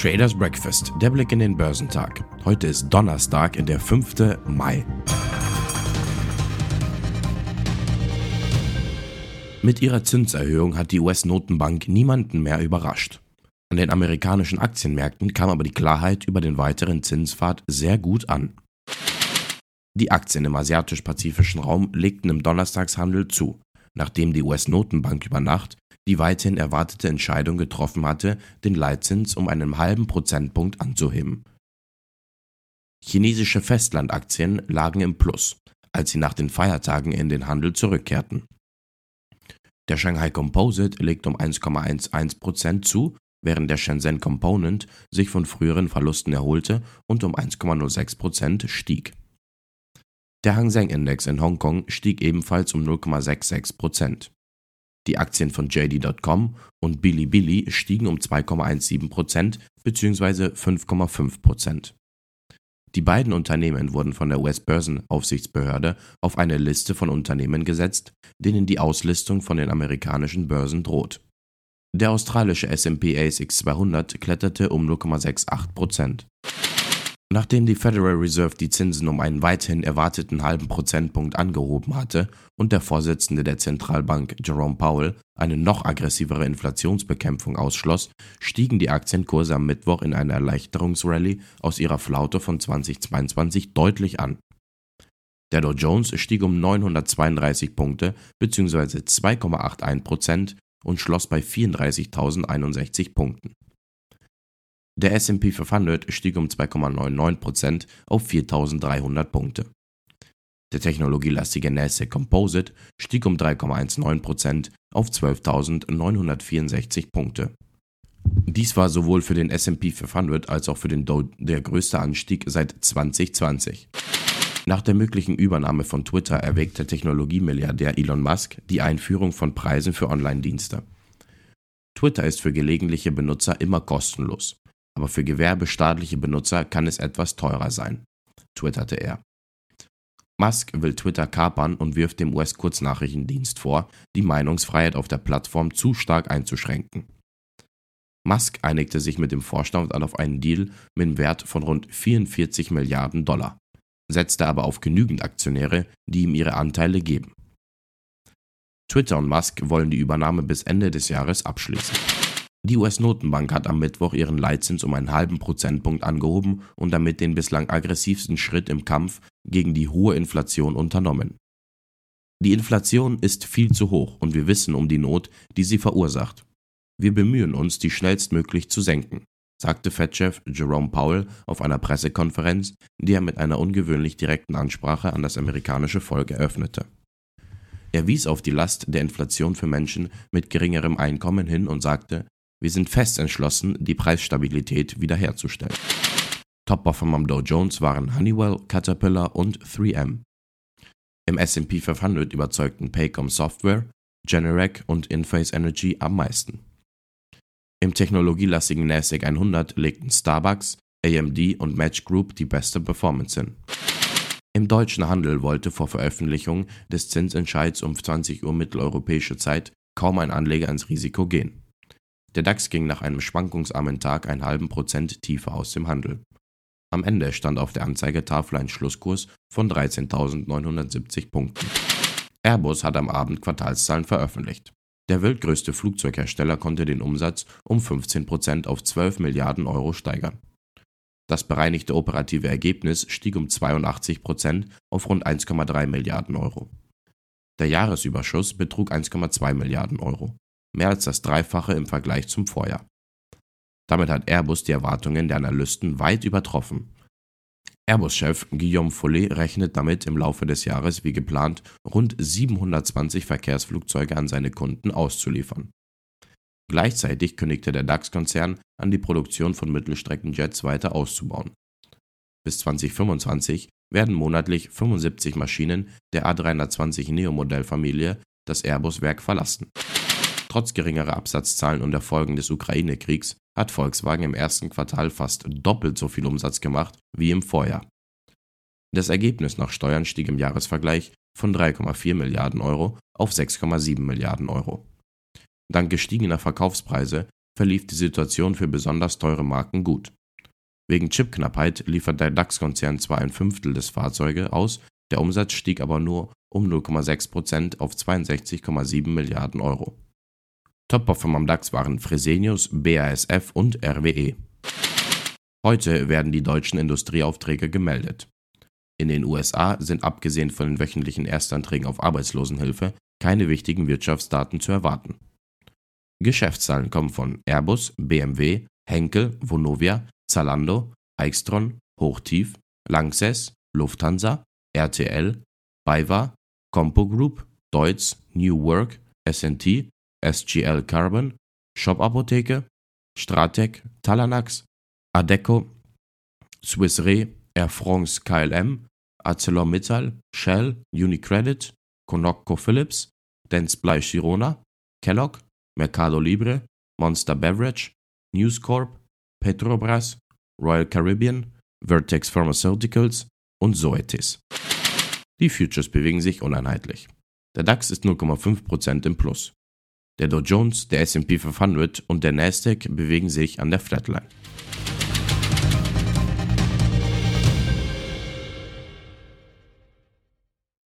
Traders Breakfast, der Blick in den Börsentag. Heute ist Donnerstag, der 5. Mai. Mit ihrer Zinserhöhung hat die US-Notenbank niemanden mehr überrascht. An den amerikanischen Aktienmärkten kam aber die Klarheit über den weiteren Zinspfad sehr gut an. Die Aktien im asiatisch-pazifischen Raum legten im Donnerstagshandel zu, nachdem die US-Notenbank über Nacht die weithin erwartete Entscheidung getroffen hatte, den Leitzins um einen halben Prozentpunkt anzuheben. Chinesische Festlandaktien lagen im Plus, als sie nach den Feiertagen in den Handel zurückkehrten. Der Shanghai Composite legt um 1,11% zu, während der Shenzhen Component sich von früheren Verlusten erholte und um 1,06% stieg. Der Hang Seng Index in Hongkong stieg ebenfalls um 0,66%. Die Aktien von JD.com und Bilibili stiegen um 2,17% bzw. 5,5%. Die beiden Unternehmen wurden von der US-Börsenaufsichtsbehörde auf eine Liste von Unternehmen gesetzt, denen die Auslistung von den amerikanischen Börsen droht. Der australische S&P ASX 200 kletterte um 0,68%. Nachdem die Federal Reserve die Zinsen um einen weithin erwarteten halben Prozentpunkt angehoben hatte und der Vorsitzende der Zentralbank Jerome Powell eine noch aggressivere Inflationsbekämpfung ausschloss, stiegen die Aktienkurse am Mittwoch in einer Erleichterungsrallye aus ihrer Flaute von 2022 deutlich an. Der Dow Jones stieg um 932 Punkte bzw. 2,81 Prozent und schloss bei 34.061 Punkten. Der S&P 500 stieg um 2,99% auf 4.300 Punkte. Der technologielastige Nasdaq Composite stieg um 3,19% auf 12.964 Punkte. Dies war sowohl für den S&P 500 als auch für den Dow der größte Anstieg seit 2020. Nach der möglichen Übernahme von Twitter erwägt der Technologiemilliardär Elon Musk die Einführung von Preisen für Online-Dienste. Twitter ist für gelegentliche Benutzer immer kostenlos aber für gewerbestaatliche Benutzer kann es etwas teurer sein, twitterte er. Musk will Twitter kapern und wirft dem US-Kurznachrichtendienst vor, die Meinungsfreiheit auf der Plattform zu stark einzuschränken. Musk einigte sich mit dem Vorstand auf einen Deal mit einem Wert von rund 44 Milliarden Dollar, setzte aber auf genügend Aktionäre, die ihm ihre Anteile geben. Twitter und Musk wollen die Übernahme bis Ende des Jahres abschließen. Die US-Notenbank hat am Mittwoch ihren Leitzins um einen halben Prozentpunkt angehoben und damit den bislang aggressivsten Schritt im Kampf gegen die hohe Inflation unternommen. Die Inflation ist viel zu hoch und wir wissen um die Not, die sie verursacht. Wir bemühen uns, die schnellstmöglich zu senken, sagte Fed-Chef Jerome Powell auf einer Pressekonferenz, die er mit einer ungewöhnlich direkten Ansprache an das amerikanische Volk eröffnete. Er wies auf die Last der Inflation für Menschen mit geringerem Einkommen hin und sagte, wir sind fest entschlossen, die Preisstabilität wiederherzustellen. Top-Performer am Dow Jones waren Honeywell, Caterpillar und 3M. Im S&P 500 überzeugten Paycom Software, Generac und Inface Energy am meisten. Im technologielastigen NASDAQ 100 legten Starbucks, AMD und Match Group die beste Performance hin. Im deutschen Handel wollte vor Veröffentlichung des Zinsentscheids um 20 Uhr mitteleuropäische Zeit kaum ein Anleger ins Risiko gehen. Der DAX ging nach einem schwankungsarmen Tag einen halben Prozent tiefer aus dem Handel. Am Ende stand auf der Anzeigetafel ein Schlusskurs von 13.970 Punkten. Airbus hat am Abend Quartalszahlen veröffentlicht. Der weltgrößte Flugzeughersteller konnte den Umsatz um 15% auf 12 Milliarden Euro steigern. Das bereinigte operative Ergebnis stieg um 82% auf rund 1,3 Milliarden Euro. Der Jahresüberschuss betrug 1,2 Milliarden Euro mehr als das Dreifache im Vergleich zum Vorjahr. Damit hat Airbus die Erwartungen der Analysten weit übertroffen. Airbus-Chef Guillaume Follet rechnet damit im Laufe des Jahres wie geplant rund 720 Verkehrsflugzeuge an seine Kunden auszuliefern. Gleichzeitig kündigte der DAX-Konzern an, die Produktion von Mittelstreckenjets weiter auszubauen. Bis 2025 werden monatlich 75 Maschinen der A320 Neo-Modellfamilie das Airbus-Werk verlassen. Trotz geringerer Absatzzahlen und der Folgen des Ukraine-Kriegs hat Volkswagen im ersten Quartal fast doppelt so viel Umsatz gemacht wie im Vorjahr. Das Ergebnis nach Steuern stieg im Jahresvergleich von 3,4 Milliarden Euro auf 6,7 Milliarden Euro. Dank gestiegener Verkaufspreise verlief die Situation für besonders teure Marken gut. Wegen Chipknappheit liefert der DAX-Konzern zwar ein Fünftel des Fahrzeuge aus, der Umsatz stieg aber nur um 0,6% auf 62,7 Milliarden Euro. Top-Performer am DAX waren Fresenius, BASF und RWE. Heute werden die deutschen Industrieaufträge gemeldet. In den USA sind abgesehen von den wöchentlichen Erstanträgen auf Arbeitslosenhilfe keine wichtigen Wirtschaftsdaten zu erwarten. Geschäftszahlen kommen von Airbus, BMW, Henkel, Vonovia, Zalando, Eichstron, Hochtief, Lanxess, Lufthansa, RTL, BayWa, Compo Group, Deutz, New Work, SNT, SGL Carbon, Shop Apotheke, Stratec, Talanax, Adecco, Swiss Re, Air France KLM, ArcelorMittal, Shell, Unicredit, ConocoPhillips, Dentsply Girona, Kellogg, Mercado Libre, Monster Beverage, News Corp, Petrobras, Royal Caribbean, Vertex Pharmaceuticals und Zoetis. Die Futures bewegen sich uneinheitlich. Der DAX ist 0,5% im Plus. Der Dow Jones, der SP 500 und der Nasdaq bewegen sich an der Flatline.